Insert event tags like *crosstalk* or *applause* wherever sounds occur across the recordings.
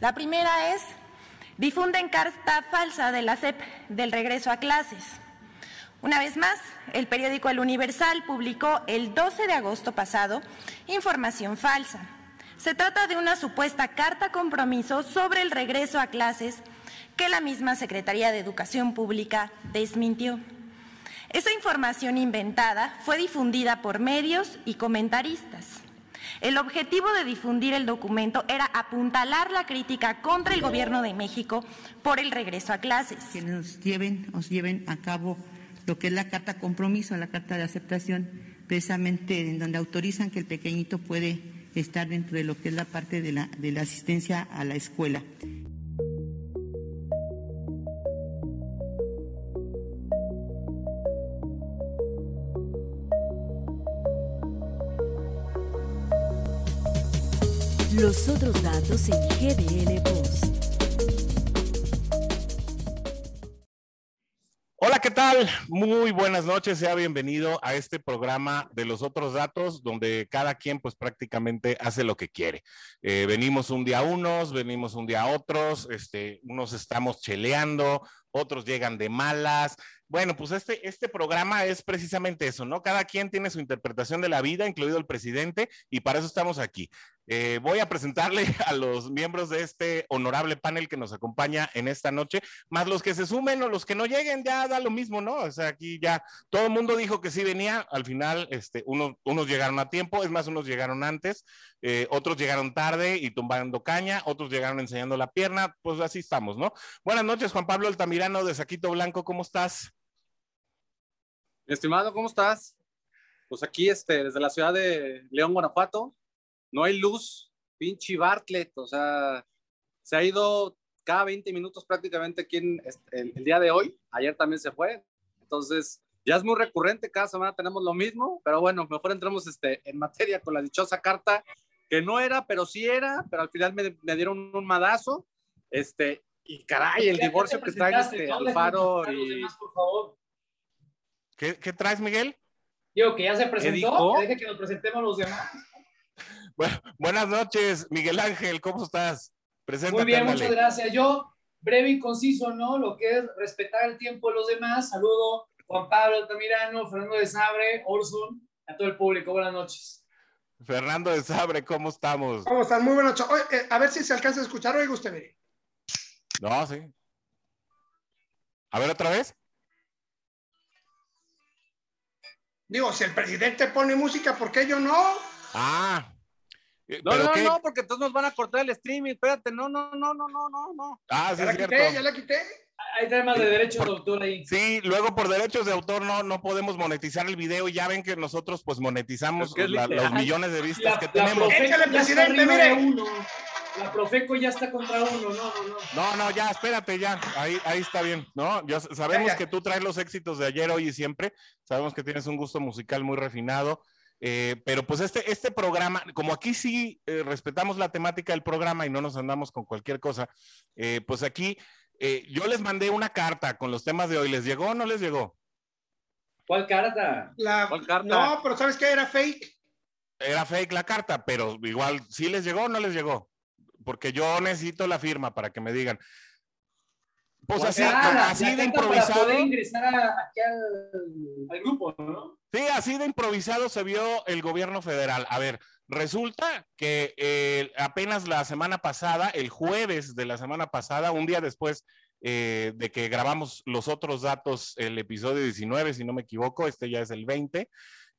La primera es, difunden carta falsa de la SEP del regreso a clases. Una vez más, el periódico El Universal publicó el 12 de agosto pasado información falsa. Se trata de una supuesta carta compromiso sobre el regreso a clases que la misma Secretaría de Educación Pública desmintió. Esa información inventada fue difundida por medios y comentaristas. El objetivo de difundir el documento era apuntalar la crítica contra el gobierno de México por el regreso a clases. Que nos lleven, nos lleven a cabo lo que es la carta compromiso, la carta de aceptación, precisamente en donde autorizan que el pequeñito puede estar dentro de lo que es la parte de la, de la asistencia a la escuela. Los otros datos en GDL Post. Hola, ¿qué tal? Muy buenas noches, sea bienvenido a este programa de los otros datos, donde cada quien pues prácticamente hace lo que quiere. Eh, venimos un día unos, venimos un día otros, este, unos estamos cheleando, otros llegan de malas, bueno, pues este, este programa es precisamente eso, ¿no? Cada quien tiene su interpretación de la vida, incluido el presidente, y para eso estamos aquí. Eh, voy a presentarle *laughs* a los miembros de este honorable panel que nos acompaña en esta noche, más los que se sumen o los que no lleguen, ya da lo mismo, ¿no? O sea, aquí ya todo el mundo dijo que sí venía, al final este, uno, unos llegaron a tiempo, es más, unos llegaron antes, eh, otros llegaron tarde y tumbando caña, otros llegaron enseñando la pierna, pues así estamos, ¿no? Buenas noches, Juan Pablo Altamirano de Saquito Blanco, ¿cómo estás? estimado, ¿cómo estás? Pues aquí, este, desde la ciudad de León, Guanajuato, no hay luz, pinche Bartlett, o sea, se ha ido cada 20 minutos prácticamente aquí en este, el, día de hoy, ayer también se fue, entonces ya es muy recurrente, cada semana tenemos lo mismo, pero bueno, mejor entremos este, en materia con la dichosa carta, que no era, pero sí era, pero al final me, me dieron un madazo, este, y caray, el divorcio que trae este Alfaro y... por favor. ¿Qué, traes, Miguel? Digo, que ya se presentó, que deje que nos presentemos los demás. Bueno, *laughs* buenas noches, Miguel Ángel, ¿cómo estás? Preséntate, Muy bien, muchas gracias. Yo, breve y conciso, ¿no? Lo que es respetar el tiempo de los demás. Saludo Juan Pablo Altamirano, Fernando de Sabre, Orson, a todo el público. Buenas noches. Fernando de Sabre, ¿cómo estamos? ¿Cómo están? Muy buenas noches. Eh, a ver si se alcanza a escuchar. Oiga usted, mire. No, sí. A ver, otra vez. Digo, si el presidente pone música, ¿por qué yo no? Ah. Eh, no, no, no, porque entonces nos van a cortar el streaming. Espérate, no, no, no, no, no, no, no. Ah, sí, ya la quité, ya la quité. Hay temas de derechos de autor ahí. Sí, luego por derechos de autor no, no podemos monetizar el video. Ya ven que nosotros pues monetizamos los millones de vistas que tenemos. Échale, presidente, mire. Uno. La Profeco ya está contra uno, no, no, no. No, no, ya, espérate, ya. Ahí, ahí está bien, ¿no? Ya sabemos que tú traes los éxitos de ayer, hoy y siempre. Sabemos que tienes un gusto musical muy refinado. Eh, pero pues este, este programa, como aquí sí eh, respetamos la temática del programa y no nos andamos con cualquier cosa, eh, pues aquí yo les mandé una carta con los temas de hoy. ¿Les llegó o no les llegó? ¿Cuál carta? ¿Cuál carta? No, pero ¿sabes qué? Era fake. Era fake la carta, pero igual, ¿sí les llegó o no les llegó? porque yo necesito la firma para que me digan. Pues así, así de improvisado. Para ingresar aquí al, grupo, ¿no? Sí, así de improvisado se vio el gobierno federal. A ver, resulta que eh, apenas la semana pasada, el jueves de la semana pasada, un día después eh, de que grabamos los otros datos, el episodio 19, si no me equivoco, este ya es el 20.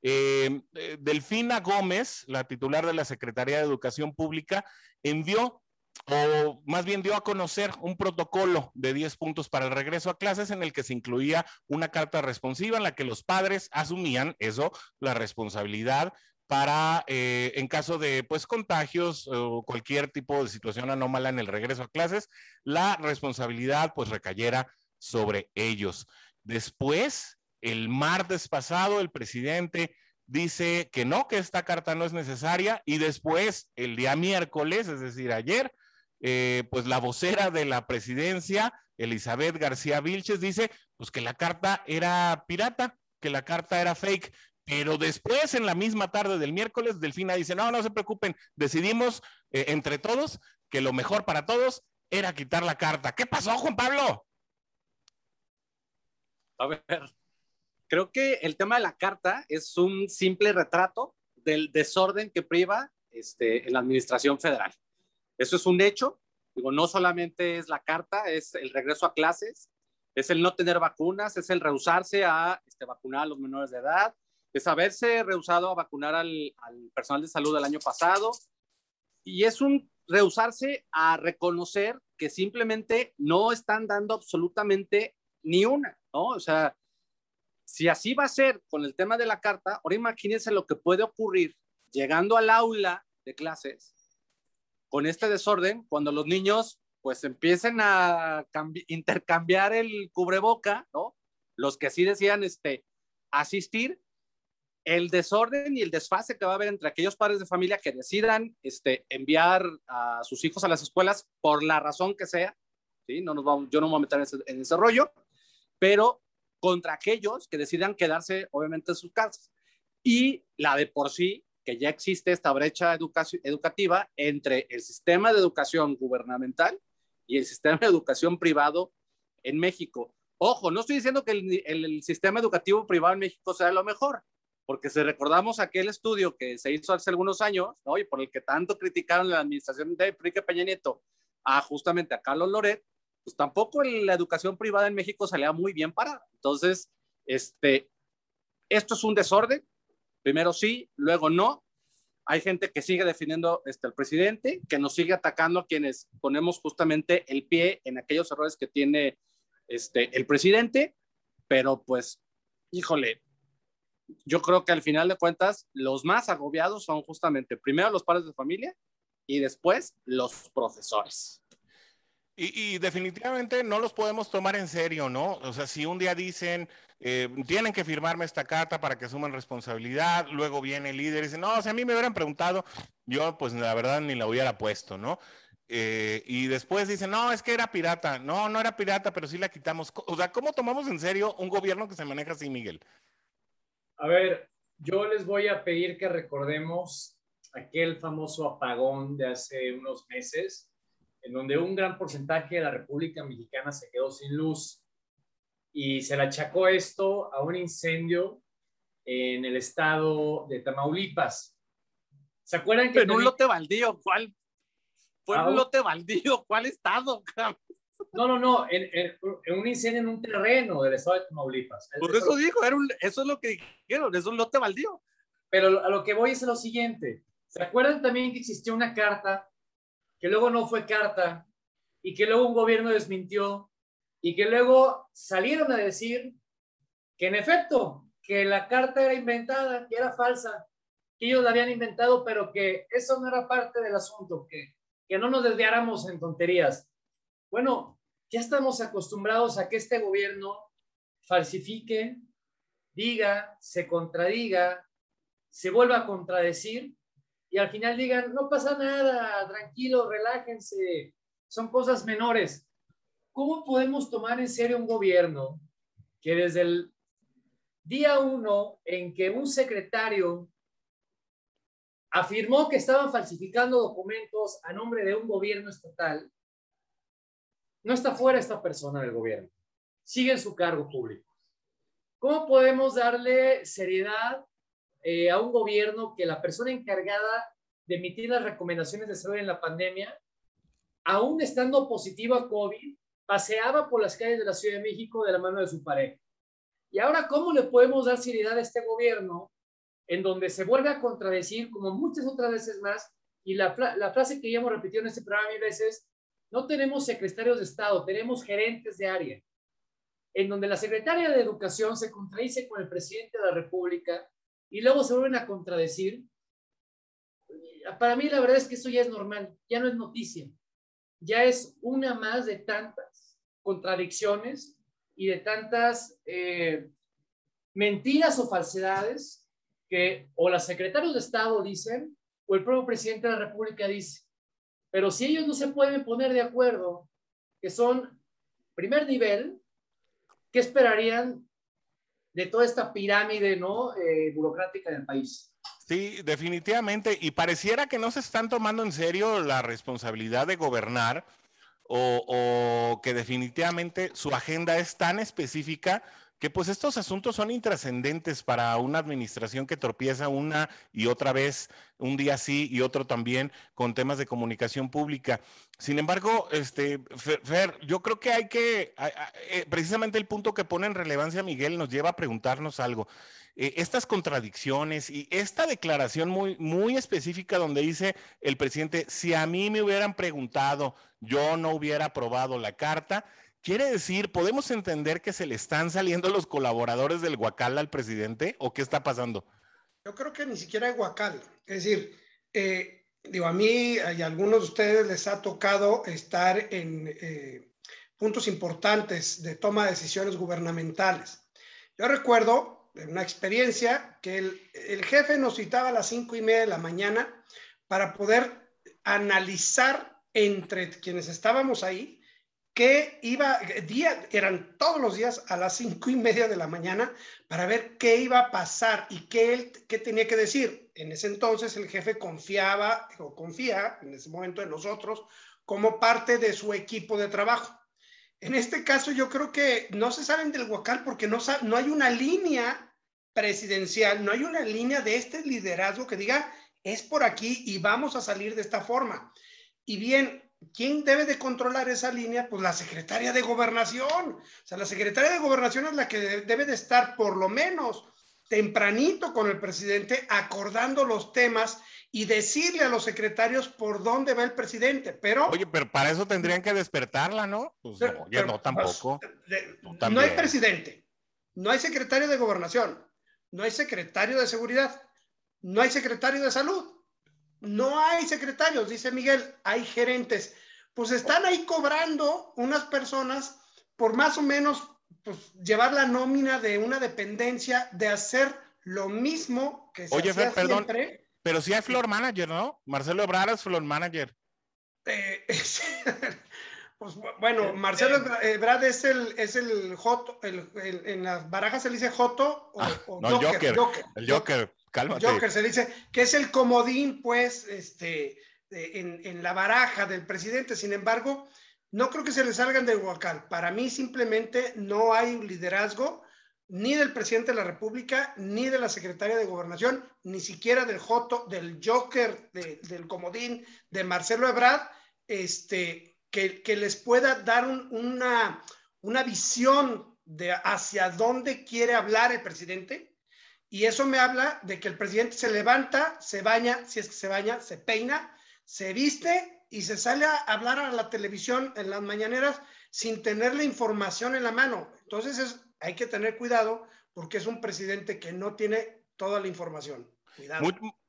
Eh, Delfina Gómez, la titular de la Secretaría de Educación Pública, envió o más bien dio a conocer un protocolo de 10 puntos para el regreso a clases en el que se incluía una carta responsiva en la que los padres asumían eso, la responsabilidad para, eh, en caso de pues contagios o cualquier tipo de situación anómala en el regreso a clases, la responsabilidad pues recayera sobre ellos. Después, el martes pasado, el presidente dice que no, que esta carta no es necesaria y después, el día miércoles, es decir, ayer, eh, pues la vocera de la presidencia, Elizabeth García Vilches, dice pues que la carta era pirata, que la carta era fake. Pero después, en la misma tarde del miércoles, Delfina dice, no, no se preocupen, decidimos eh, entre todos que lo mejor para todos era quitar la carta. ¿Qué pasó, Juan Pablo? A ver, creo que el tema de la carta es un simple retrato del desorden que priva este, en la administración federal. Eso es un hecho. Digo, no solamente es la carta, es el regreso a clases, es el no tener vacunas, es el rehusarse a este, vacunar a los menores de edad, es haberse rehusado a vacunar al, al personal de salud el año pasado. Y es un rehusarse a reconocer que simplemente no están dando absolutamente ni una, ¿no? O sea, si así va a ser con el tema de la carta, ahora imagínense lo que puede ocurrir llegando al aula de clases con este desorden, cuando los niños pues empiecen a intercambiar el cubreboca. Los que así decían este, asistir, el desorden y el desfase que va a haber entre aquellos padres de familia que decidan este, enviar a sus hijos a las escuelas por la razón que sea, ¿sí? no nos vamos, yo no me voy a meter en ese, en ese rollo, pero contra aquellos que decidan quedarse obviamente en sus casas. Y la de por sí, que ya existe esta brecha educativa entre el sistema de educación gubernamental y el sistema de educación privado en México. Ojo, no estoy diciendo que el, el, sistema educativo privado en México sea lo mejor, porque si recordamos aquel estudio que se hizo hace algunos años, ¿no? y por el que tanto criticaron la administración de Enrique Peña Nieto a justamente a Carlos Loret, pues tampoco la educación privada en México salía muy bien parada. Entonces, este, esto es un desorden. Primero sí, luego no. Hay gente que sigue definiendo este, al presidente, que nos sigue atacando a quienes ponemos justamente el pie en aquellos errores que tiene este, el presidente, pero pues, híjole, yo creo que al final de cuentas los más agobiados son justamente primero los padres de familia y después los profesores. Y, definitivamente no los podemos tomar en serio, ¿no? O sea, si un día dicen, eh, tienen que firmarme esta carta para que asuman responsabilidad, luego viene el líder y dice, no, si a mí me hubieran preguntado, yo pues la verdad ni la hubiera puesto, ¿no? Eh, y después dicen, no, es que era pirata. No, no era pirata, pero sí la quitamos. O sea, ¿cómo tomamos en serio un gobierno que se maneja así, Miguel? A ver, yo les voy a pedir que recordemos aquel famoso apagón de hace unos meses en donde un gran porcentaje de la República Mexicana se quedó sin luz y se le achacó esto a un incendio en el estado de Tamaulipas. ¿Se acuerdan que... En un lote baldío, ¿cuál? Fue un lote baldío, ¿cuál estado? No, no, no, en, un incendio en un terreno del estado de Tamaulipas. Por eso dijo, era eso es lo que dijeron, es un lote baldío. Pero a lo que voy es lo siguiente. ¿Se acuerdan también que existió una carta que luego no fue carta y que luego un gobierno desmintió y que luego salieron a decir que en efecto, que la carta era inventada, que era falsa, que ellos la habían inventado, pero que eso no era parte del asunto, que, que no nos desviáramos en tonterías. Bueno, ya estamos acostumbrados a que este gobierno falsifique, diga, se contradiga, se vuelva a contradecir y al final digan, no pasa nada, tranquilo, relájense, son cosas menores. ¿Cómo podemos tomar en serio un gobierno que desde el día uno en que un secretario afirmó que estaban falsificando documentos a nombre de un gobierno estatal, no está fuera esta persona del gobierno, sigue en su cargo público. ¿Cómo podemos darle seriedad eh, a un gobierno que la persona encargada de emitir las recomendaciones de salud en la pandemia, aún estando positivo a COVID, paseaba por las calles de la Ciudad de México de la mano de su pareja. Y ahora, ¿cómo le podemos dar seriedad a este gobierno en donde se vuelve a contradecir, como muchas otras veces más, y la, la frase que ya hemos repetido en este programa mil veces, no tenemos secretarios de Estado, tenemos gerentes de área, en donde la secretaria de Educación se contradice con el presidente de la República y luego se vuelven a contradecir, para mí la verdad es que eso ya es normal, ya no es noticia, ya es una más de tantas contradicciones y de tantas eh, mentiras o falsedades que o los secretarios de Estado dicen o el propio presidente de la República dice. Pero si ellos no se pueden poner de acuerdo, que son primer nivel, ¿qué esperarían de toda esta pirámide ¿no? Eh, burocrática del país. Sí, definitivamente. Y pareciera que no se están tomando en serio la responsabilidad de gobernar o, o que definitivamente su agenda es tan específica que pues estos asuntos son intrascendentes para una administración que tropieza una y otra vez, un día sí y otro también, con temas de comunicación pública. Sin embargo, este, Fer, yo creo que hay que, eh, precisamente el punto que pone en relevancia Miguel nos lleva a preguntarnos algo. Eh, estas contradicciones y esta declaración muy, muy específica donde dice el presidente, si a mí me hubieran preguntado, yo no hubiera aprobado la carta, Quiere decir, ¿podemos entender que se le están saliendo los colaboradores del Huacal al presidente o qué está pasando? Yo creo que ni siquiera hay Huacal. Es decir, eh, digo, a mí y a algunos de ustedes les ha tocado estar en eh, puntos importantes de toma de decisiones gubernamentales. Yo recuerdo de una experiencia que el, el jefe nos citaba a las cinco y media de la mañana para poder analizar entre quienes estábamos ahí que iba, día, eran todos los días a las cinco y media de la mañana para ver qué iba a pasar y qué él qué tenía que decir. En ese entonces el jefe confiaba o confía en ese momento en nosotros como parte de su equipo de trabajo. En este caso yo creo que no se salen del huacal porque no, no hay una línea presidencial, no hay una línea de este liderazgo que diga es por aquí y vamos a salir de esta forma. Y bien, ¿quién debe de controlar esa línea? Pues la secretaria de gobernación. O sea, la secretaria de gobernación es la que debe de estar por lo menos tempranito con el presidente acordando los temas y decirle a los secretarios por dónde va el presidente, pero... Oye, pero para eso tendrían que despertarla, ¿no? Pues no, ya no, tampoco. Pues, no hay presidente, no hay secretario de gobernación, no hay secretario de seguridad, no hay secretario de salud. No hay secretarios, dice Miguel, hay gerentes. Pues están ahí cobrando unas personas por más o menos pues, llevar la nómina de una dependencia de hacer lo mismo que se Oye, perdón, pero si hay floor manager, ¿no? Marcelo Ebrard es floor manager. Eh, *laughs* pues bueno, Marcelo Ebrard es el, es el Joto, en las barajas se le dice Joto o, ah, no, Joker, El Joker. Joker se dice que es el comodín, pues, este, en, en, la baraja del presidente. Sin embargo, no creo que se le salgan del huacal. Para mí simplemente no hay un liderazgo ni del presidente de la República, ni de la secretaria de Gobernación, ni siquiera del Joto, del Joker, del comodín, de Marcelo Ebrard, este, que, que les pueda dar una, una visión de hacia dónde quiere hablar el presidente y eso me habla de que el presidente se levanta, se baña, si es que se baña, se peina, se viste y se sale a hablar a la televisión en las mañaneras sin tener la información en la mano. Entonces hay que tener cuidado porque es un presidente que no tiene toda la información.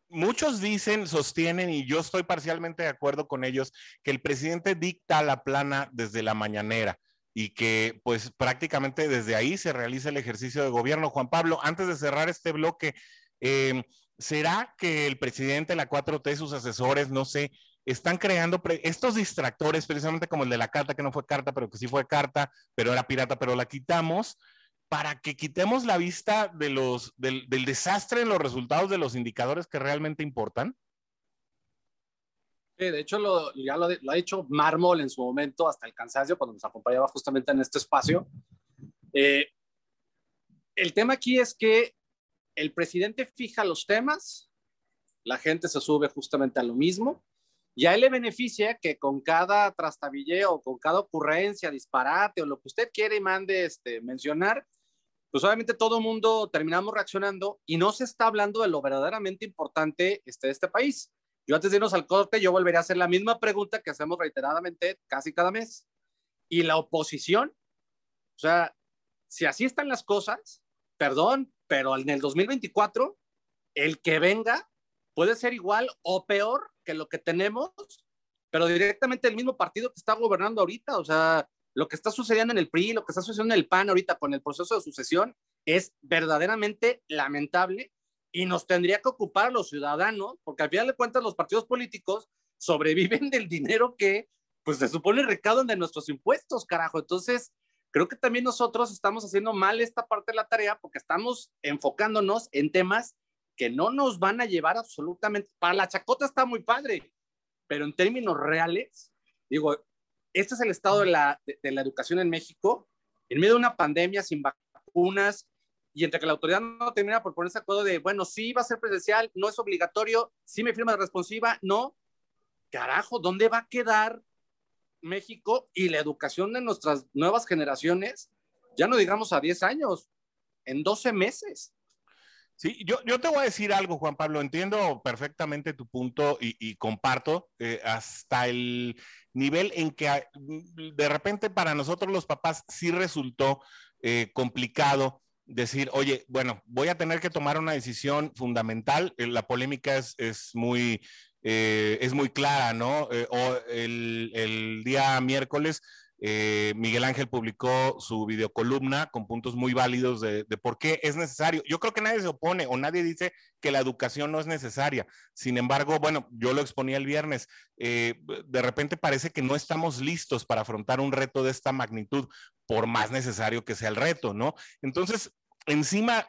Muchos dicen, sostienen, y yo estoy parcialmente de acuerdo con ellos, que el presidente dicta la plana desde la mañanera y que pues prácticamente desde ahí se realiza el ejercicio de gobierno. Juan Pablo, antes de cerrar este bloque, em, ¿será que el presidente, la 4T, sus asesores, no sé, están creando estos distractores, precisamente como el de la carta, que no fue carta, pero que sí fue carta, pero era pirata, pero la quitamos, para que quitemos la vista de los, del, del desastre en los resultados de los indicadores que realmente importan? De hecho, lo, ya lo, ha dicho Mármol en su momento, hasta el cansancio, cuando nos acompañaba justamente en este espacio. Eh, el tema aquí es que el presidente fija los temas, la gente se sube justamente a lo mismo, y a él le beneficia que con cada trastabilleo, con cada ocurrencia, disparate o lo que usted quiere y mande este, mencionar, pues obviamente todo el mundo terminamos reaccionando y no se está hablando de lo verdaderamente importante este, de este país. Yo antes de irnos al corte, yo volvería a hacer la misma pregunta que hacemos reiteradamente casi cada mes. Y la oposición, o sea, si así están las cosas, perdón, pero en el 2024, el que venga puede ser igual o peor que lo que tenemos, pero directamente el mismo partido que está gobernando ahorita. O sea, lo que está sucediendo en el PRI, lo que está sucediendo en el PAN ahorita con el proceso de sucesión es verdaderamente lamentable y nos tendría que ocupar a los ciudadanos, porque al final de cuentas los partidos políticos sobreviven del dinero que, pues se supone recaudan de nuestros impuestos, carajo. Entonces, creo que también nosotros estamos haciendo mal esta parte de la tarea porque estamos enfocándonos en temas que no nos van a llevar absolutamente. Para la chacota está muy padre, pero en términos reales, digo, este es el estado de la, de, la educación en México, en medio de una pandemia sin vacunas y entre que la autoridad no termina por ponerse acuerdo de, bueno, sí va a ser presencial, no es obligatorio, sí me firma responsiva, no. Carajo, ¿dónde va a quedar México y la educación de nuestras nuevas generaciones, ya no digamos a 10 años, en 12 meses. Sí, yo, yo te voy a decir algo, Juan Pablo, entiendo perfectamente tu punto y, comparto eh, hasta el nivel en que mm, de repente para nosotros los papás sí resultó eh, complicado decir, oye, bueno, voy a tener que tomar una decisión fundamental. Eh, la polémica es, es muy eh, es muy clara, ¿no? Eh, o el, día miércoles, eh, Miguel Ángel publicó su videocolumna con puntos muy válidos de, por qué es necesario. Yo creo que nadie se opone o nadie dice que la educación no es necesaria. Sin embargo, bueno, yo lo exponía el viernes. de repente parece que no estamos listos para afrontar un reto de esta magnitud, por más necesario que sea el reto, ¿no? Entonces, encima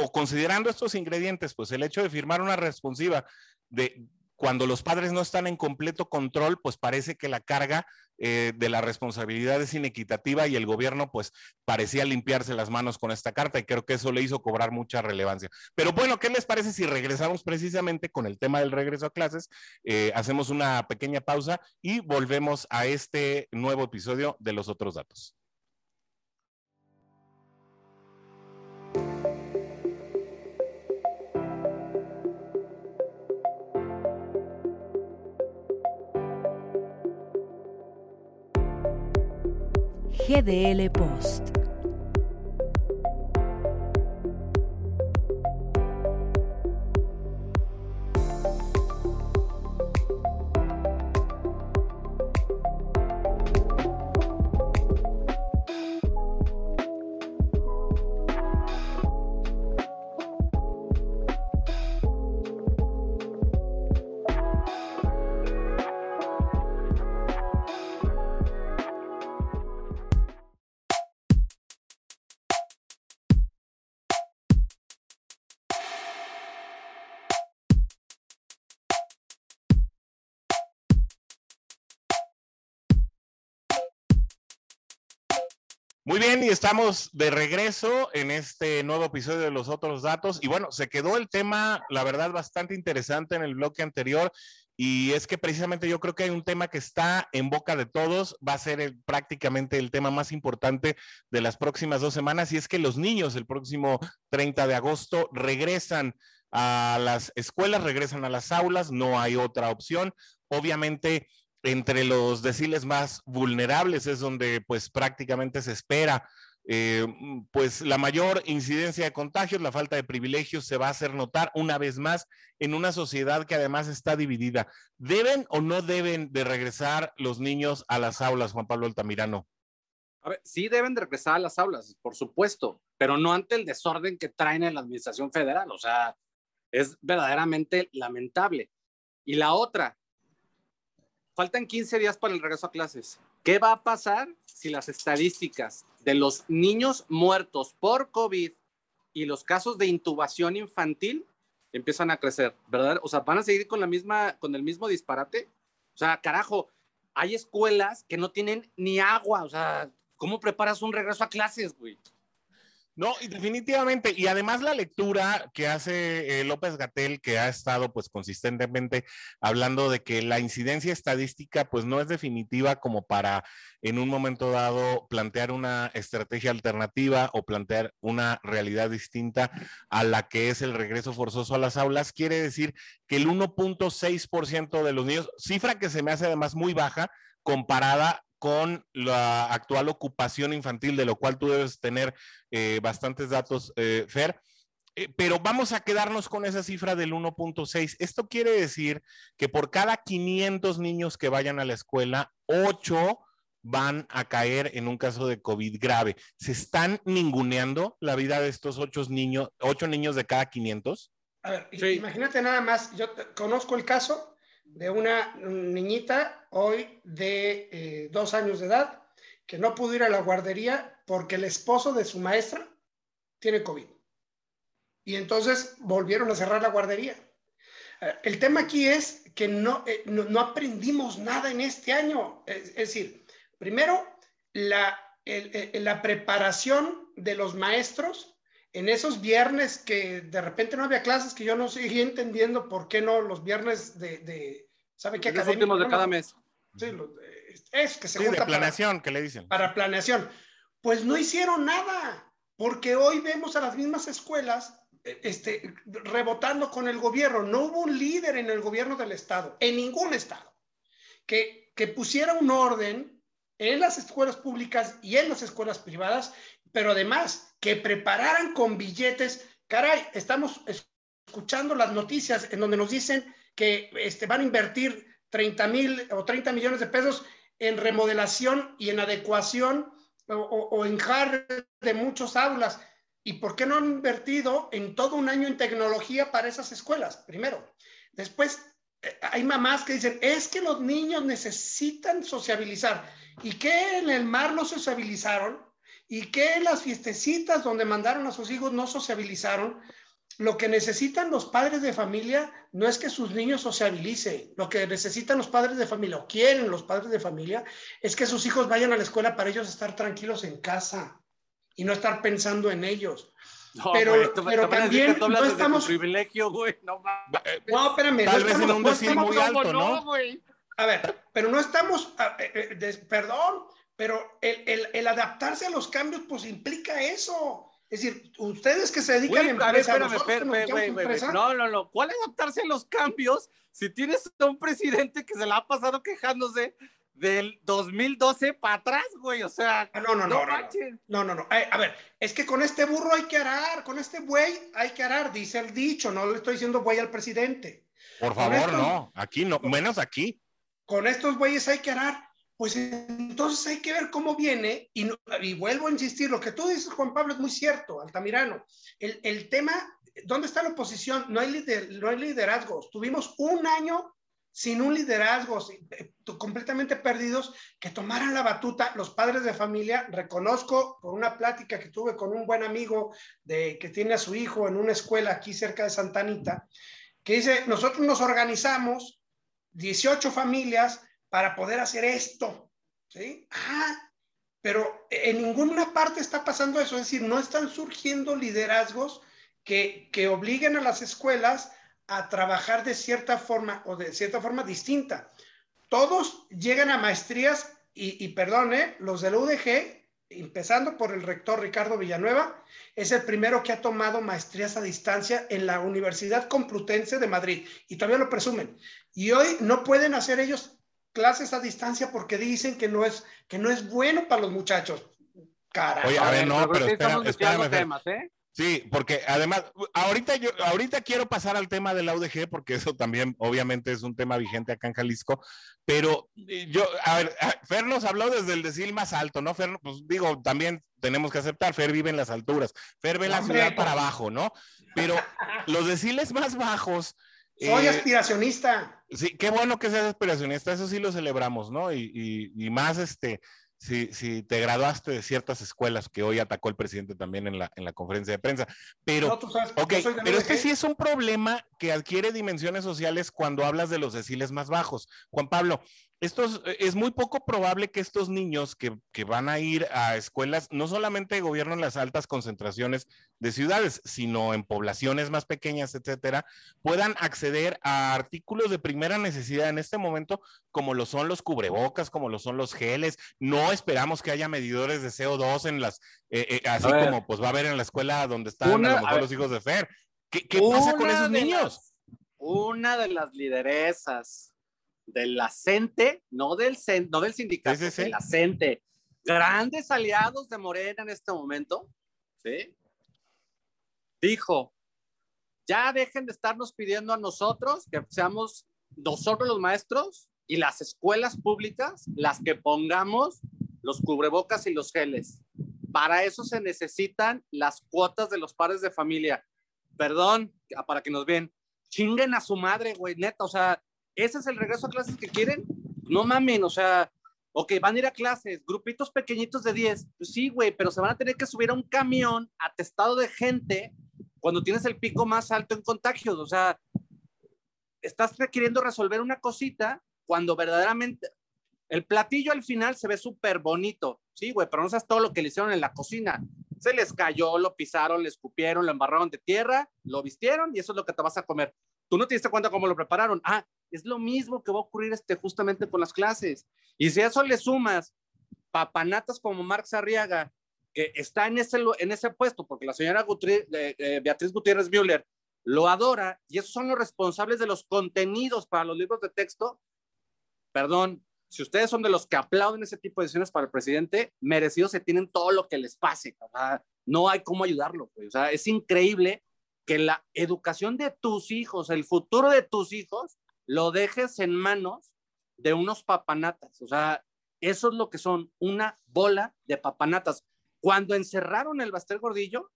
o considerando estos ingredientes, pues el hecho de firmar una responsiva de, cuando los padres no están en completo control, pues parece que la carga eh, de la responsabilidad es inequitativa y el gobierno pues parecía limpiarse las manos con esta carta y creo que eso le hizo cobrar mucha relevancia. Pero bueno, ¿qué les parece si regresamos precisamente con el tema del regreso a clases? Eh, hacemos una pequeña pausa y volvemos a este nuevo episodio de los otros datos. GDL Post. Muy bien, y estamos de regreso en este nuevo episodio de los otros datos. Y bueno, se quedó el tema, la verdad, bastante interesante en el bloque anterior. Y es que precisamente yo creo que hay un tema que está en boca de todos, va a ser prácticamente el tema más importante de las próximas dos semanas, y es que los niños el próximo 30 de agosto regresan a las escuelas, regresan a las aulas, no hay otra opción. Obviamente, entre los deciles más vulnerables es donde pues prácticamente se espera eh, pues la mayor incidencia de contagios, la falta de privilegios se va a hacer notar una vez más en una sociedad que además está dividida. ¿Deben o no deben de regresar los niños a las aulas, Juan Pablo Altamirano? Sí deben de regresar a las aulas, por supuesto, pero no ante el desorden que traen en la administración federal. O sea, es verdaderamente lamentable. Y la otra, faltan 15 días para el regreso a clases. ¿Qué va a pasar si las estadísticas de los niños muertos por COVID y los casos de intubación infantil empiezan a crecer, ¿verdad? O sea, van a seguir con la misma, con el mismo disparate. O sea, carajo, hay escuelas que no tienen ni agua. O sea, ¿cómo preparas un regreso a clases, güey? No, definitivamente. Y además la lectura que hace eh, López Gatel, que ha estado pues consistentemente hablando de que la incidencia estadística pues no es definitiva como para en un momento dado plantear una estrategia alternativa o plantear una realidad distinta a la que es el regreso forzoso a las aulas, quiere decir que el 1.6% de los niños, cifra que se me hace además muy baja comparada con la actual ocupación infantil, de lo cual tú debes tener eh, bastantes datos, eh, Fer. Eh, pero vamos a quedarnos con esa cifra del 1.6. Esto quiere decir que por cada 500 niños que vayan a la escuela, 8 van a caer en un caso de COVID grave. ¿Se están ninguneando la vida de estos 8 niños, 8 niños de cada 500? A ver, imagínate nada más, yo conozco el caso de una niñita hoy de eh, dos años de edad que no pudo ir a la guardería porque el esposo de su maestra tiene COVID. Y entonces volvieron a cerrar la guardería. Eh, el tema aquí es que no, eh, no, no, aprendimos nada en este año. Es, decir, primero, la, la preparación de los maestros en esos viernes que de repente no había clases, que yo no seguía entendiendo por qué no los viernes de, de ¿sabe qué? Los últimos de cada mes. Sí, lo, es que se sí, junta de planeación, para, que le dicen. Para planeación. Pues no hicieron nada, porque hoy vemos a las mismas escuelas este, rebotando con el gobierno. No hubo un líder en el gobierno del Estado, en ningún Estado, que, que pusiera un orden en las escuelas públicas y en las escuelas privadas, pero además que prepararan con billetes. Caray, estamos escuchando las noticias en donde nos dicen que este, van a invertir 30 mil o 30 millones de pesos en remodelación y en adecuación o, o, en hardware de muchos aulas. ¿Y por qué no han invertido en todo un año en tecnología para esas escuelas? Primero. Después, eh, hay mamás que dicen, es que los niños necesitan sociabilizar. ¿Y qué en el mar no sociabilizaron? ¿Y qué en las fiestecitas donde mandaron a sus hijos no sociabilizaron? Lo que necesitan los padres de familia no es que sus niños sociabilicen. Lo que necesitan los padres de familia o quieren los padres de familia es que sus hijos vayan a la escuela para ellos estar tranquilos en casa y no estar pensando en ellos. No, pero, güey, tú, pero tú también tú no estamos. privilegio, güey. No, no, espérame. Tal no vez estamos, en un decir estamos, muy alto, ¿no? güey. A ver, pero no estamos. Eh, eh, des, perdón, pero el, el, el, adaptarse a los cambios, pues implica eso. Es decir, ustedes que se dedican Güey, a empresa, a ver, espérame, espérame, güey, No, no, no. ¿Cuál adaptarse a los cambios si tienes a un presidente que se la ha pasado quejándose del 2012 para atrás, güey? O sea, ah, no, no, no, no, no, no, no. Ay, a ver, es que con este burro hay que arar, con este buey hay que arar, dice el dicho, no le estoy diciendo buey al presidente. Por favor, estos, no, aquí no, menos aquí. Con estos bueyes hay que arar. Pues entonces hay que ver cómo viene, y, y, vuelvo a insistir, lo que tú dices, Juan Pablo, es muy cierto, Altamirano. El, el tema, ¿dónde está la oposición? No hay, lider, no hay liderazgos. Tuvimos un año sin un liderazgo, eh, completamente perdidos, que tomaran la batuta los padres de familia. Reconozco por una plática que tuve con un buen amigo de, que tiene a su hijo en una escuela aquí cerca de Santa Anita, que dice, nosotros nos organizamos, 18 familias, para poder hacer esto. ¿sí? Ah, pero en ninguna parte está pasando eso, es decir, no están surgiendo liderazgos que, que obliguen a las escuelas a trabajar de cierta forma o de cierta forma distinta. Todos llegan a maestrías y, y perdón, ¿eh? los del UDG, empezando por el rector Ricardo Villanueva, es el primero que ha tomado maestrías a distancia en la Universidad Complutense de Madrid y todavía lo presumen. Y hoy no pueden hacer ellos clases a distancia porque dicen que no es, que no es bueno para los muchachos. Carajo. Oye, a ver, no, pero, sí espera, espérame, temas, ¿eh? Sí, porque además, ahorita yo, ahorita quiero pasar al tema de la UDG, porque eso también obviamente es un tema vigente acá en Jalisco, pero yo, a ver, Fer nos habló desde el decil más alto, ¿no? Fer, pues digo, también tenemos que aceptar, Fer vive en las alturas, Fer ve la ciudad para abajo, ¿no? Pero los deciles más bajos, soy eh, aspiracionista. Sí, qué bueno que seas aspiracionista, eso sí lo celebramos, ¿no? Y, y, y más, este, si, si, te graduaste de ciertas escuelas que hoy atacó el presidente también en la, en la conferencia de prensa. Pero, no, sabes, okay, pero este sí es un problema que adquiere dimensiones sociales cuando hablas de los deciles más bajos. Juan Pablo, estos, es muy poco probable que estos niños que, que, van a ir a escuelas, no solamente gobiernan las altas concentraciones de ciudades, sino en poblaciones más pequeñas, etcétera, puedan acceder a artículos de primera necesidad en este momento, como lo son los cubrebocas, como lo son los geles. No esperamos que haya medidores de CO2 en las, eh, eh, así como pues va a haber en la escuela donde están una, a lo mejor a los hijos de Fer. ¿Qué, qué pasa con esos niños? Las, una de las lideresas de la CENTE, no del, no del sindicato, sí, sí, sí. de la CENTE, grandes aliados de Morena en este momento, ¿sí? Dijo, ya dejen de estarnos pidiendo a nosotros que seamos nosotros los maestros y las escuelas públicas las que pongamos los cubrebocas y los geles. Para eso se necesitan las cuotas de los padres de familia. Perdón, para que nos vean, chinguen a su madre, güey, neta, o sea, ¿Ese es el regreso a clases que quieren? No mamen, o sea, Ok, van a ir a clases, grupitos pequeñitos de 10. Pues sí, güey, pero se van a tener que subir a un camión atestado de gente cuando tienes el pico más alto en contagios. O sea, estás queriendo resolver una cosita cuando verdaderamente el platillo al final se ve súper bonito. Sí, güey, pero no sabes todo lo que le hicieron en la cocina. Se les cayó, lo pisaron, le escupieron, lo embarraron de tierra, lo vistieron y eso es lo que te vas a comer. Tú no te diste cuenta cómo lo prepararon. Ah, es lo mismo que va a ocurrir este, justamente con las clases. Y si a eso le sumas papanatas como Marx Arriaga, que está en ese, en ese puesto, porque la señora eh, eh, Beatriz Gutiérrez Müller lo adora, y esos son los responsables de los contenidos para los libros de texto, perdón, si ustedes son de los que aplauden ese tipo de decisiones para el presidente, merecidos se tienen todo lo que les pase. no hay cómo ayudarlo. O sea, es increíble que la educación de tus hijos, el futuro de tus hijos, lo dejes en manos de unos papanatas. O sea, eso es lo que son, una bola de papanatas. Cuando encerraron el Bastel Gordillo,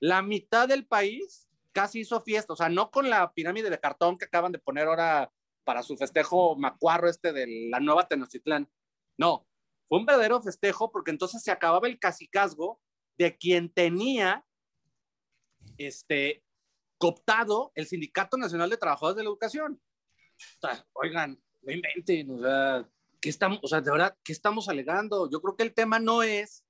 la mitad del país casi hizo fiesta, o sea, no con la pirámide de cartón que acaban de poner ahora para su festejo macuarro este de la nueva Tenochtitlán. No, fue un verdadero festejo porque entonces se acababa el casicazgo de quien tenía este cooptado el Sindicato Nacional de Trabajadores de la Educación oigan, no inventen, o sea, ¿qué estamos, o sea, de verdad, ¿qué estamos alegando? Yo creo que el tema no es,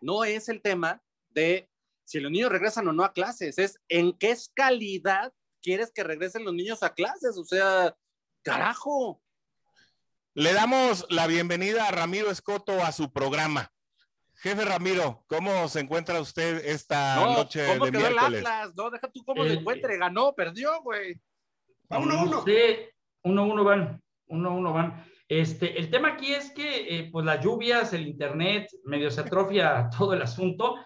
no es el tema de si los niños regresan o no a clases, es en qué calidad quieres que regresen los niños a clases, o sea, carajo. Le damos la bienvenida a Ramiro Escoto a su programa. Jefe Ramiro, ¿cómo se encuentra usted esta noche de miércoles? El Atlas? No, deja tú cómo se encuentre, ganó, perdió, güey. A uno, uno. Sí, uno, uno van, uno, uno van. Este, el tema aquí es que eh, pues las lluvias, el internet, medio se atrofia *laughs* todo el asunto,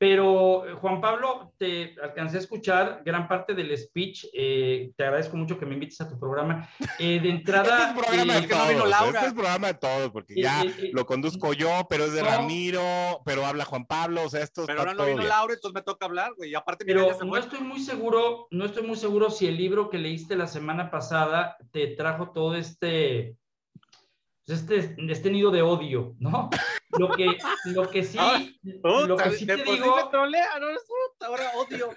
pero eh, Juan Pablo, te alcancé a escuchar gran parte del speech, eh, te agradezco mucho que me invites a tu programa. de *laughs* entrada... este es programa de todos, este es programa de todos, porque ya lo conduzco yo, pero es de Ramiro, pero habla Juan Pablo, o sea, esto Pero ahora no vino Laura, entonces me toca hablar, güey, y aparte... Pero no estoy muy seguro, no estoy muy seguro si el libro que leíste la semana pasada te trajo todo este este, este nido de odio, ¿no? *laughs* Lo que, lo que sí, lo que sí te digo... ahora odio.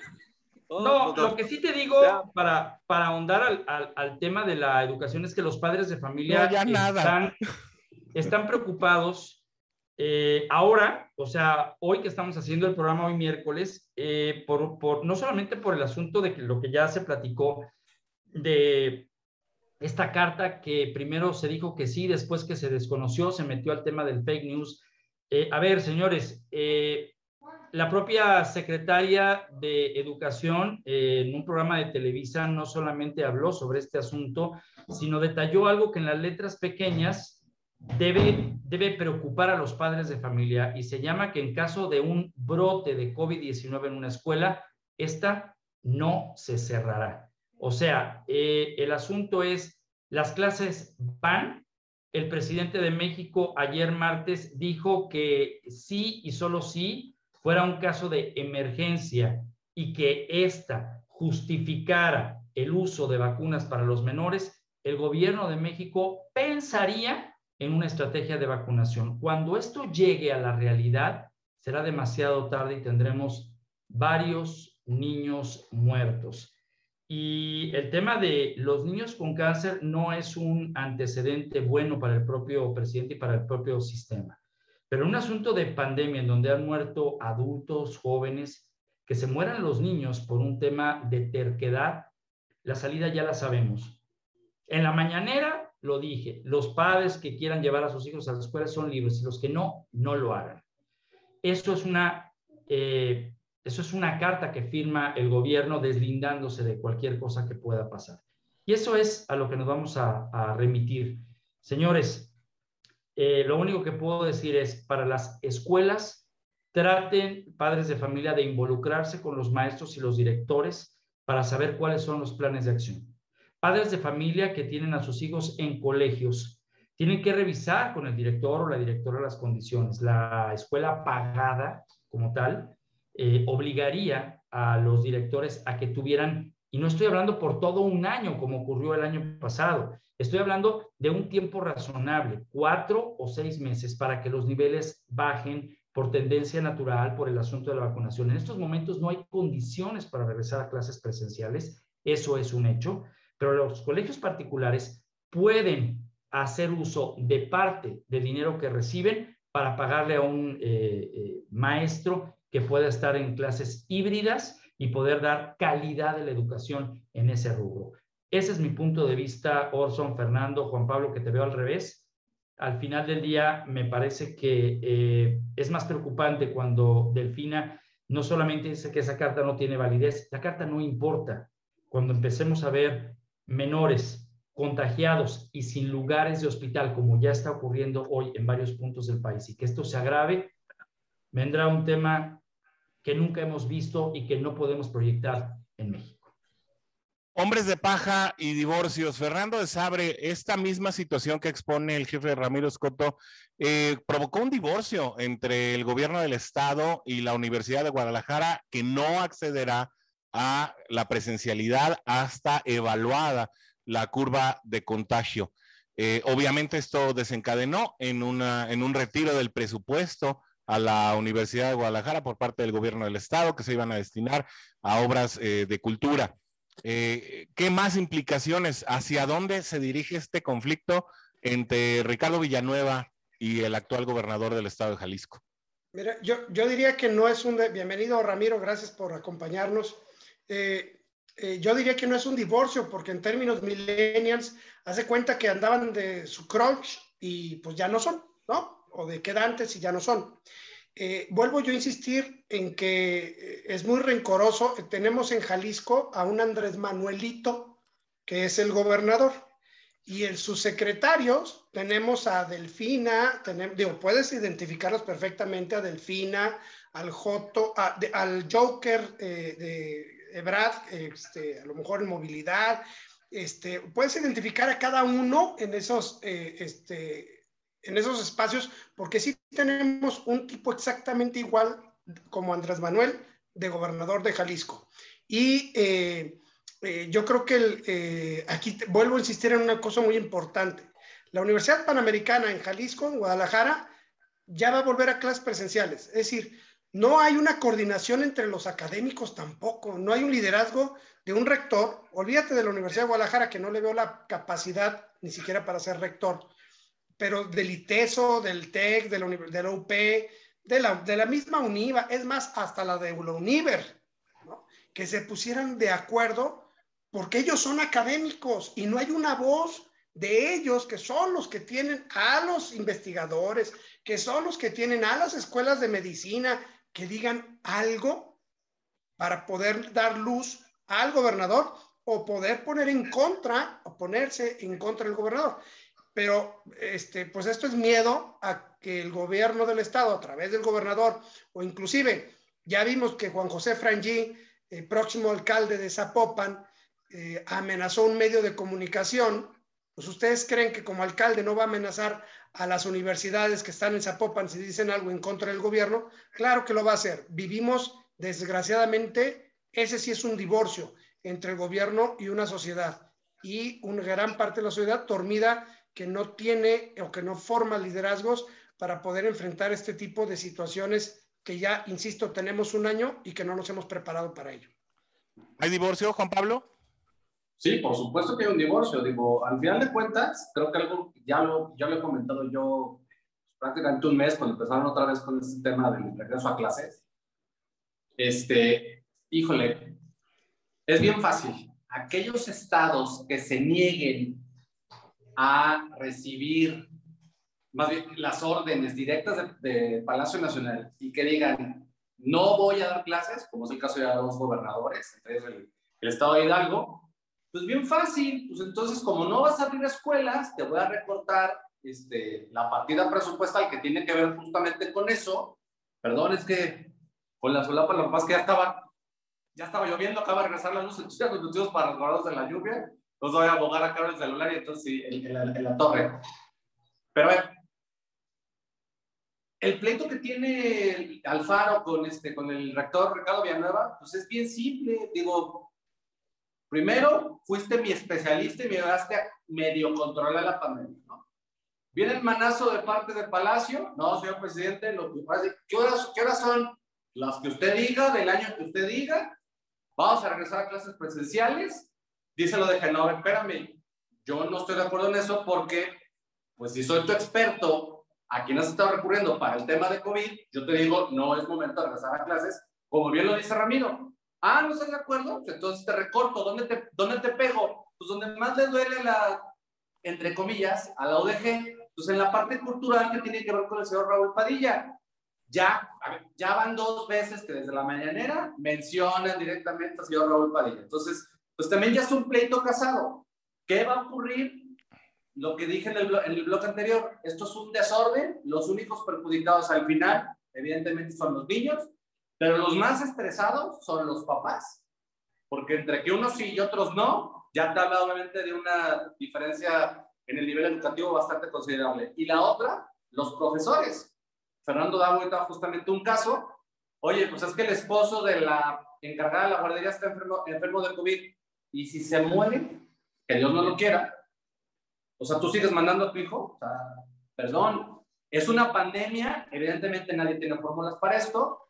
no, lo que sí te digo para, para ahondar al, al, al, tema de la educación es que los padres de familia están, están, preocupados. Eh, ahora, o sea, hoy que estamos haciendo el programa hoy miércoles, eh, por, por, no solamente por el asunto de que lo que ya se platicó de esta carta que primero se dijo que sí, después que se desconoció, se metió al tema del fake news. Eh, a ver, señores, eh, la propia secretaria de Educación eh, en un programa de Televisa no solamente habló sobre este asunto, sino detalló algo que en las letras pequeñas debe, debe preocupar a los padres de familia y se llama que en caso de un brote de COVID-19 en una escuela, esta no se cerrará. O sea, eh, el asunto es, las clases van. El presidente de México ayer martes dijo que sí y solo sí fuera un caso de emergencia y que esta justificara el uso de vacunas para los menores, el gobierno de México pensaría en una estrategia de vacunación. Cuando esto llegue a la realidad, será demasiado tarde y tendremos varios niños muertos. Y el tema de los niños con cáncer no es un antecedente bueno para el propio presidente y para el propio sistema. Pero un asunto de pandemia en donde han muerto adultos, jóvenes, que se mueran los niños por un tema de terquedad, la salida ya la sabemos. En la mañanera lo dije, los padres que quieran llevar a sus hijos a la escuela son libres y los que no, no lo hagan. Esto es una eh, eso es una carta que firma el gobierno deslindándose de cualquier cosa que pueda pasar. Y eso es a lo que nos vamos a, remitir. Señores, eh, lo único que puedo decir es, para las escuelas, traten padres de familia de involucrarse con los maestros y los directores para saber cuáles son los planes de acción. Padres de familia que tienen a sus hijos en colegios, tienen que revisar con el director o la directora las condiciones. La escuela pagada como tal eh, obligaría a los directores a que tuvieran, y no estoy hablando por todo un año como ocurrió el año pasado, Estoy hablando de un tiempo razonable, cuatro o seis meses, para que los niveles bajen por tendencia natural, por el asunto de la vacunación. En estos momentos no hay condiciones para regresar a clases presenciales, eso es un hecho, pero los colegios particulares pueden hacer uso de parte del dinero que reciben para pagarle a un eh, eh, maestro que pueda estar en clases híbridas y poder dar calidad de la educación en ese rubro. Ese es mi punto de vista, Orson, Fernando, Juan Pablo, que te veo al revés. Al final del día, me parece que eh, es más preocupante cuando Delfina no solamente dice que esa carta no tiene validez, la carta no importa. Cuando empecemos a ver menores contagiados y sin lugares de hospital, como ya está ocurriendo hoy en varios puntos del país, y que esto se agrave, vendrá un tema que nunca hemos visto y que no podemos proyectar en México. Hombres de paja y divorcios. Fernando de Sabre, esta misma situación que expone el jefe Ramiro Escoto eh, provocó un divorcio entre el gobierno del estado y la Universidad de Guadalajara que no accederá a la presencialidad hasta evaluada la curva de contagio. Eh, obviamente esto desencadenó en, en un retiro del presupuesto a la Universidad de Guadalajara por parte del gobierno del estado que se iban a destinar a obras eh, de cultura. Eh, ¿Qué más implicaciones? ¿Hacia dónde se dirige este conflicto entre Ricardo Villanueva y el actual gobernador del estado de Jalisco? Mira, yo, yo diría que no es un... Bienvenido, Ramiro, gracias por acompañarnos. Eh, yo diría que no es un divorcio, porque en términos millennials, hace cuenta que andaban de su crunch y pues ya no son, ¿no? O de quedantes y ya no son. Eh, vuelvo yo a insistir en que eh, es muy rencoroso. Tenemos en Jalisco a un Andrés Manuelito, que es el gobernador, y en sus secretarios tenemos a Delfina, tenemos, puedes identificarlos perfectamente a Delfina, al Joto, al Joker eh, de Ebrad, este, a lo mejor en movilidad. Este, puedes identificar a cada uno en esos este, en esos espacios, porque sí tenemos un tipo exactamente igual como Andrés Manuel, de gobernador de Jalisco. Y eh, eh, yo creo que eh, aquí vuelvo a insistir en una cosa muy importante. La Universidad Panamericana en Jalisco, en Guadalajara, ya va a volver a clases presenciales. Es decir, no hay una coordinación entre los académicos tampoco, no hay un liderazgo de un rector. Olvídate de la Universidad de Guadalajara, que no le veo la capacidad ni siquiera para ser rector pero del ITESO, del TEC, de la, de la UP, de la, de la misma UNIVA, es más, hasta la de la UNIVER, que se pusieran de acuerdo porque ellos son académicos y no hay una voz de ellos que son los que tienen a los investigadores, que son los que tienen a las escuelas de medicina, que digan algo para poder dar luz al gobernador o poder poner en contra o ponerse en contra del gobernador. Pero este, pues esto es miedo a que el gobierno del estado, a través del gobernador, o inclusive ya vimos que Juan José Frangí, el próximo alcalde de Zapopan, eh, amenazó un medio de comunicación. Pues ustedes creen que como alcalde no va a amenazar a las universidades que están en Zapopan si dicen algo en contra del gobierno. Claro que lo va a hacer. Vivimos, desgraciadamente, ese sí es un divorcio entre el gobierno y una sociedad. Y una gran parte de la sociedad dormida que no tiene o que no forma liderazgos para poder enfrentar este tipo de situaciones que ya, insisto, tenemos un año y que no nos hemos preparado para ello. ¿Hay divorcio, Juan Pablo? Sí, por supuesto que hay un divorcio. Digo, al final de cuentas, creo que algo ya lo, ya lo he comentado yo prácticamente un mes cuando empezaron otra vez con este tema del regreso a clases. Este, híjole, es bien fácil. Aquellos estados que se nieguen a recibir más bien las órdenes directas de, Palacio Nacional y que digan, no voy a dar clases, como es el caso de los gobernadores, entre el, el estado de Hidalgo, pues bien fácil, pues entonces como no vas a abrir escuelas, te voy a recortar este, la partida presupuestal que tiene que ver justamente con eso. Perdón, es que con la solapa lo más que ya estaba, ya estaba lloviendo, acaba de regresar la luz, entonces ya los para resguardados de la lluvia, entonces voy a abogar acá el celular y entonces sí, en, la, torre. Pero ver, el pleito que tiene Alfaro con, este, con el rector Ricardo Villanueva, pues es bien simple. Digo, Primero, fuiste mi especialista y me ayudaste a medio controlar la pandemia, ¿no? Viene el manazo de parte del Palacio. No, señor presidente, lo que pasa ¿qué horas, ¿qué horas son? Las que usted diga, del año que usted diga. Vamos a regresar a clases presenciales. Dice lo de Genova, espérame, yo no estoy de acuerdo en eso porque, pues si soy tu experto, a quien has estado recurriendo para el tema de COVID, yo te digo, no es momento de regresar a clases, como bien lo dice Ramiro. Ah, ¿no estás de acuerdo? Pues entonces te recorto. ¿Dónde te, ¿Dónde te pego? Pues donde más le duele la, entre comillas, a la ODG. Pues en la parte cultural que tiene que ver con el señor Raúl Padilla. Ya, ya van dos veces que desde la mañanera mencionan directamente al señor Raúl Padilla. Entonces, pues también ya es un pleito casado. ¿Qué va a ocurrir? Lo que dije en el, en el bloque anterior, esto es un desorden. Los únicos perjudicados al final, evidentemente, son los niños pero los más estresados son los papás, porque entre que unos sí y otros no, ya te habla obviamente de una diferencia en el nivel educativo bastante considerable. Y la otra, los profesores. Fernando da ahorita justamente un caso. Oye, pues es que el esposo de la encargada de la guardería está enfermo, enfermo de COVID. Y si se muere, que Dios no lo quiera, o sea, tú sigues mandando a tu hijo. O sea, perdón, es una pandemia. Evidentemente nadie tiene fórmulas para esto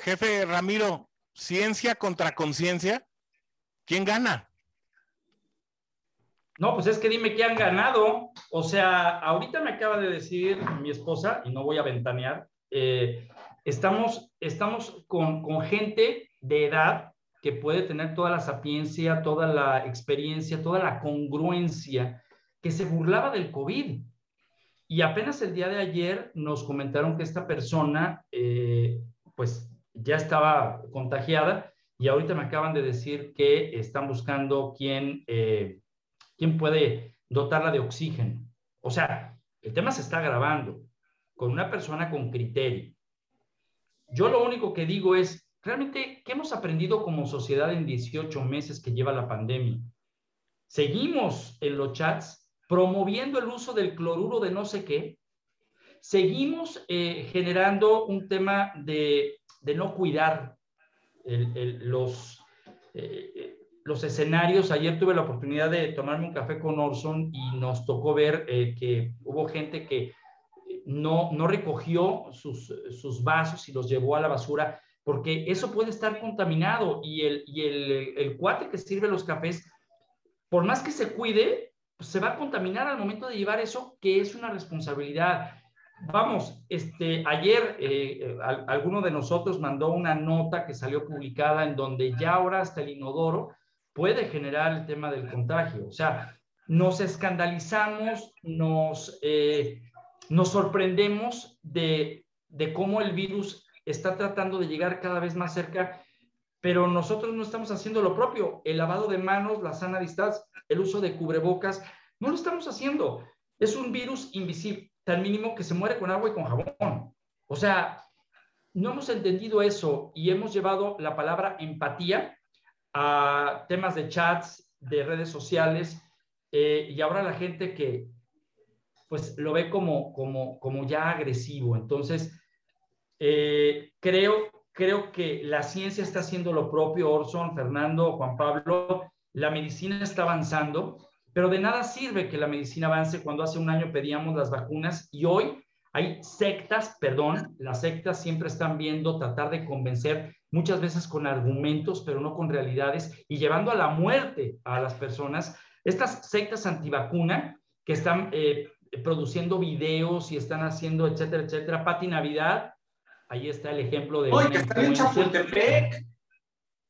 jefe Ramiro, ciencia contra conciencia, ¿quién gana? No, pues es que dime qué han ganado. O sea, ahorita me acaba de decir mi esposa, y no voy a ventanear, eh, estamos, estamos con, con gente de edad que puede tener toda la sapiencia, toda la experiencia, toda la congruencia, que se burlaba del COVID. Y apenas el día de ayer nos comentaron que esta persona, eh, pues ya estaba contagiada y ahorita me acaban de decir que están buscando quién, eh, quién puede dotarla de oxígeno. O sea, el tema se está grabando con una persona con criterio. Yo lo único que digo es, realmente, ¿qué hemos aprendido como sociedad en 18 meses que lleva la pandemia? Seguimos en los chats promoviendo el uso del cloruro de no sé qué. Seguimos eh, generando un tema de de no cuidar los, eh, los escenarios. Ayer tuve la oportunidad de tomarme un café con Orson y nos tocó ver eh, que hubo gente que no, no recogió sus, sus, vasos y los llevó a la basura, porque eso puede estar contaminado y el, y el, el cuate que sirve los cafés, por más que se cuide, pues se va a contaminar al momento de llevar eso, que es una responsabilidad. Vamos, este, ayer eh, eh, alguno de nosotros mandó una nota que salió publicada en donde ya ahora hasta el inodoro puede generar el tema del contagio. O sea, nos escandalizamos, nos, eh, nos sorprendemos de, de cómo el virus está tratando de llegar cada vez más cerca, pero nosotros no estamos haciendo lo propio. El lavado de manos, la sana distancia, el uso de cubrebocas, no lo estamos haciendo. Es un virus invisible tan mínimo que se muere con agua y con jabón. O sea, no hemos entendido eso y hemos llevado la palabra empatía a temas de chats, de redes sociales, eh, y ahora la gente que pues lo ve como, como, como ya agresivo. Entonces, eh, creo, creo que la ciencia está haciendo lo propio, Orson, Fernando, Juan Pablo, la medicina está avanzando pero de nada sirve que la medicina avance cuando hace un año pedíamos las vacunas y hoy hay sectas, perdón, las sectas siempre están viendo tratar de convencer, muchas veces con argumentos, pero no con realidades, y llevando a la muerte a las personas. Estas sectas antivacuna que están eh, produciendo videos y están haciendo, etcétera, etcétera. Pati Navidad, ahí está el ejemplo de... Oye, que están en Chapultepec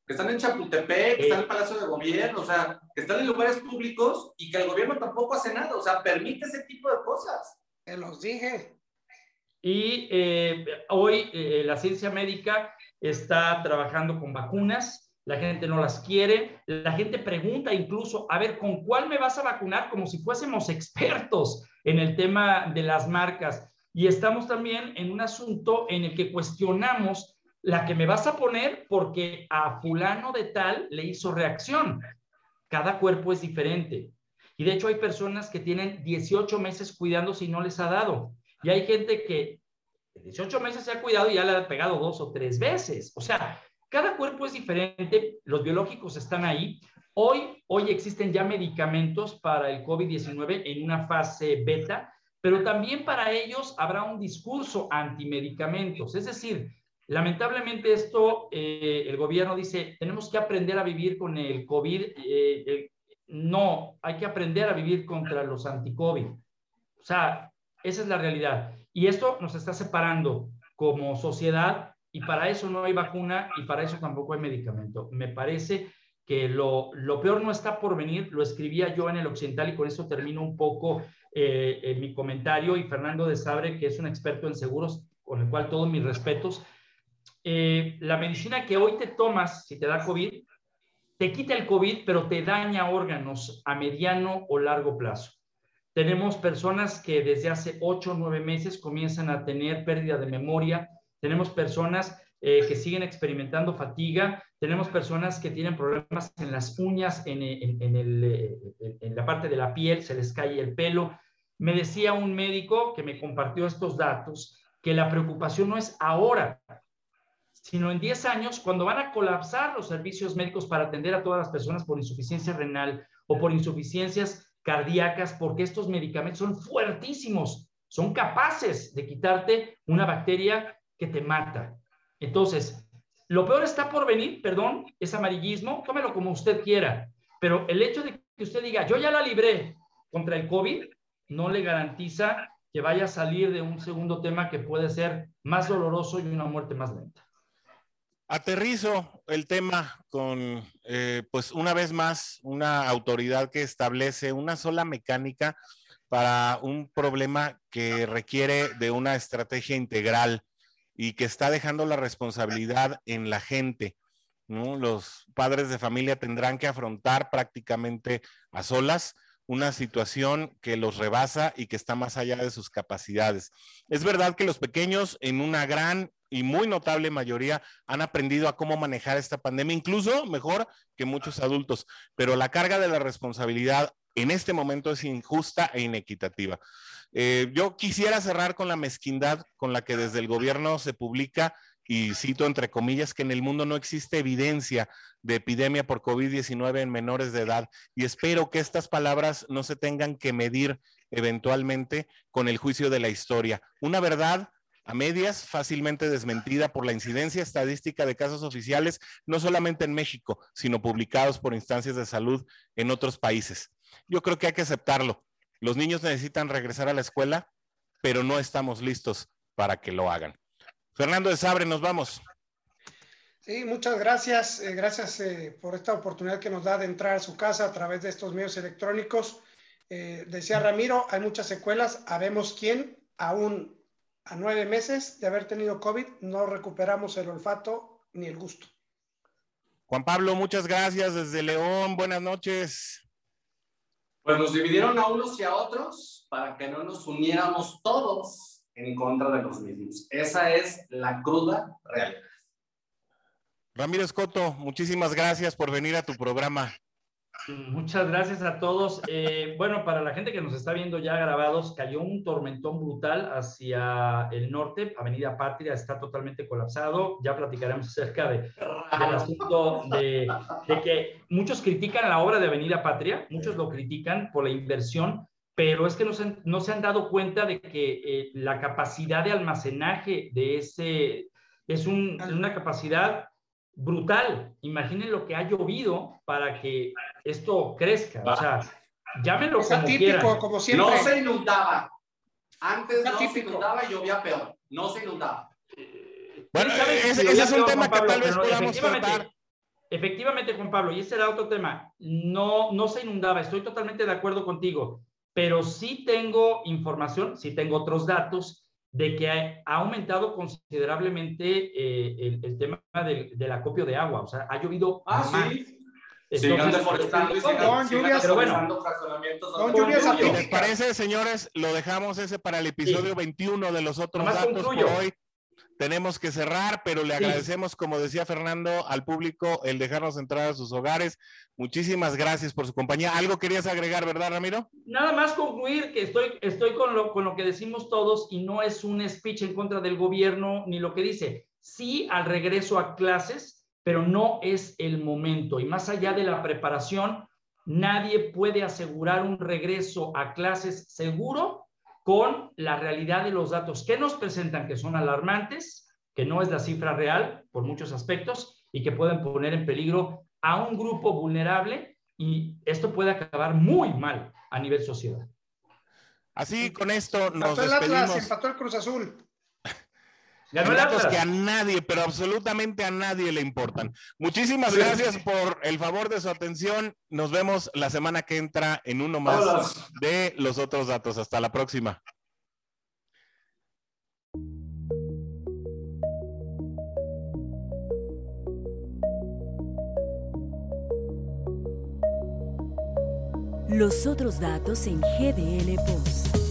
que están en Chapultepec, que están en el Palacio de Gobierno, o sea, que están en lugares públicos y que el gobierno tampoco hace nada, o sea, permite ese tipo de cosas. Te los dije. Y eh, hoy eh, la ciencia médica está trabajando con vacunas, la gente no las quiere, la gente pregunta incluso, a ver, ¿con cuál me vas a vacunar? Como si fuésemos expertos en el tema de las marcas. Y estamos también en un asunto en el que cuestionamos la que me vas a poner porque a fulano de tal le hizo reacción. Cada cuerpo es diferente. Y de hecho hay personas que tienen 18 meses cuidándose y no les ha dado. Y hay gente que 18 meses se ha cuidado y ya le ha pegado dos o tres veces. O sea, cada cuerpo es diferente, los biológicos están ahí. Hoy, hoy existen ya medicamentos para el COVID-19 en una fase beta, pero también para ellos habrá un discurso antimedicamentos. Es decir, lamentablemente esto, eh, el gobierno dice, tenemos que aprender a vivir con el COVID. Eh, no, hay que aprender a vivir contra los anti-COVID. O sea, esa es la realidad. Y esto nos está separando como sociedad y para eso no hay vacuna y para eso tampoco hay medicamento. Me parece que lo, lo peor no está por venir, lo escribía yo en el Occidental y con eso termino un poco eh, en mi comentario y Fernando de Sabre, que es un experto en seguros, con el cual todos mis respetos. Eh, la medicina que hoy te tomas, si te da COVID, te quita el COVID, pero te daña órganos a mediano o largo plazo. Tenemos personas que desde hace ocho o nueve meses comienzan a tener pérdida de memoria. Tenemos personas eh, que siguen experimentando fatiga. Tenemos personas que tienen problemas en las uñas, en, el, en la parte de la piel, se les cae el pelo. Me decía un médico que me compartió estos datos que la preocupación no es ahora, sino en 10 años, cuando van a colapsar los servicios médicos para atender a todas las personas por insuficiencia renal o por insuficiencias cardíacas, porque estos medicamentos son fuertísimos, son capaces de quitarte una bacteria que te mata. Entonces, lo peor está por venir, perdón, es amarillismo, tómelo como usted quiera, pero el hecho de que usted diga, yo ya la libré contra el COVID, no le garantiza que vaya a salir de un segundo tema que puede ser más doloroso y una muerte más lenta. Aterrizo el tema con, eh, pues una vez más, una autoridad que establece una sola mecánica para un problema que requiere de una estrategia integral y que está dejando la responsabilidad en la gente. Los padres de familia tendrán que afrontar prácticamente a solas una situación que los rebasa y que está más allá de sus capacidades. Es verdad que los pequeños en una gran y muy notable mayoría han aprendido a cómo manejar esta pandemia, incluso mejor que muchos adultos, pero la carga de la responsabilidad en este momento es injusta e inequitativa. Eh, yo quisiera cerrar con la mezquindad con la que desde el gobierno se publica y cito entre comillas que en el mundo no existe evidencia de epidemia por COVID-19 en menores de edad y espero que estas palabras no se tengan que medir eventualmente con el juicio de la historia. Una verdad a medias, fácilmente desmentida por la incidencia estadística de casos oficiales, no solamente en México, sino publicados por instancias de salud en otros países. Yo creo que hay que aceptarlo. Los niños necesitan regresar a la escuela, pero no estamos listos para que lo hagan. Fernando de Sabre, nos vamos. Sí, muchas gracias. Eh, gracias eh, por esta oportunidad que nos da de entrar a su casa a través de estos medios electrónicos. Eh, decía Ramiro, hay muchas secuelas. Habemos quién, aún a nueve meses de haber tenido COVID, no recuperamos el olfato ni el gusto. Juan Pablo, muchas gracias desde León. Buenas noches. Pues nos dividieron a unos y a otros para que no nos uniéramos todos en contra de los mismos. Esa es la cruda realidad. Ramírez Coto, muchísimas gracias por venir a tu programa. Muchas gracias a todos. Eh, bueno, para la gente que nos está viendo ya grabados, cayó un tormentón brutal hacia el norte. Avenida Patria está totalmente colapsado. Ya platicaremos *laughs* acerca de, del asunto de, de que muchos critican la obra de Avenida Patria, muchos lo critican por la inversión, pero es que no se, no se han dado cuenta de que eh, la capacidad de almacenaje de ese es un, una capacidad brutal. Imaginen lo que ha llovido para que esto crezca. O sea, llámenlo como quieran. Como siempre. No se inundaba. Antes no se inundaba y llovía peor. No se inundaba. Bueno, ese, es un tema que tal vez podamos tratar. Efectivamente, Juan Pablo, y ese era otro tema. No, no se inundaba. Estoy totalmente de acuerdo contigo pero sí tengo información, sí tengo otros datos de que ha, aumentado considerablemente eh, el, tema del, acopio de agua. O sea, ha llovido ah, más. Sí. Sigan deforestando y sigan, lluvias, pero bueno, ¿Les parece, señores? Lo dejamos ese para el episodio 21 de los otros datos por hoy tenemos que cerrar, pero le agradecemos, como decía Fernando, al público el dejarnos entrar a sus hogares. Muchísimas gracias por su compañía. ¿Algo querías agregar, verdad, Ramiro? Nada más concluir que estoy, estoy con, lo, con lo que decimos todos y no es un speech en contra del gobierno ni lo que dice. Sí al regreso a clases, pero no es el momento. Y más allá de la preparación, nadie puede asegurar un regreso a clases seguro con la realidad de los datos que nos presentan, que son alarmantes, que no es la cifra real por muchos aspectos y que pueden poner en peligro a un grupo vulnerable y esto puede acabar muy mal a nivel sociedad. Así con esto nos despedimos. empató el Cruz Azul. Datos que a nadie, pero absolutamente a nadie le importan. Muchísimas gracias por el favor de su atención. Nos vemos la semana que entra en uno más de los otros datos. Hasta la próxima. Los otros datos en GDL Post.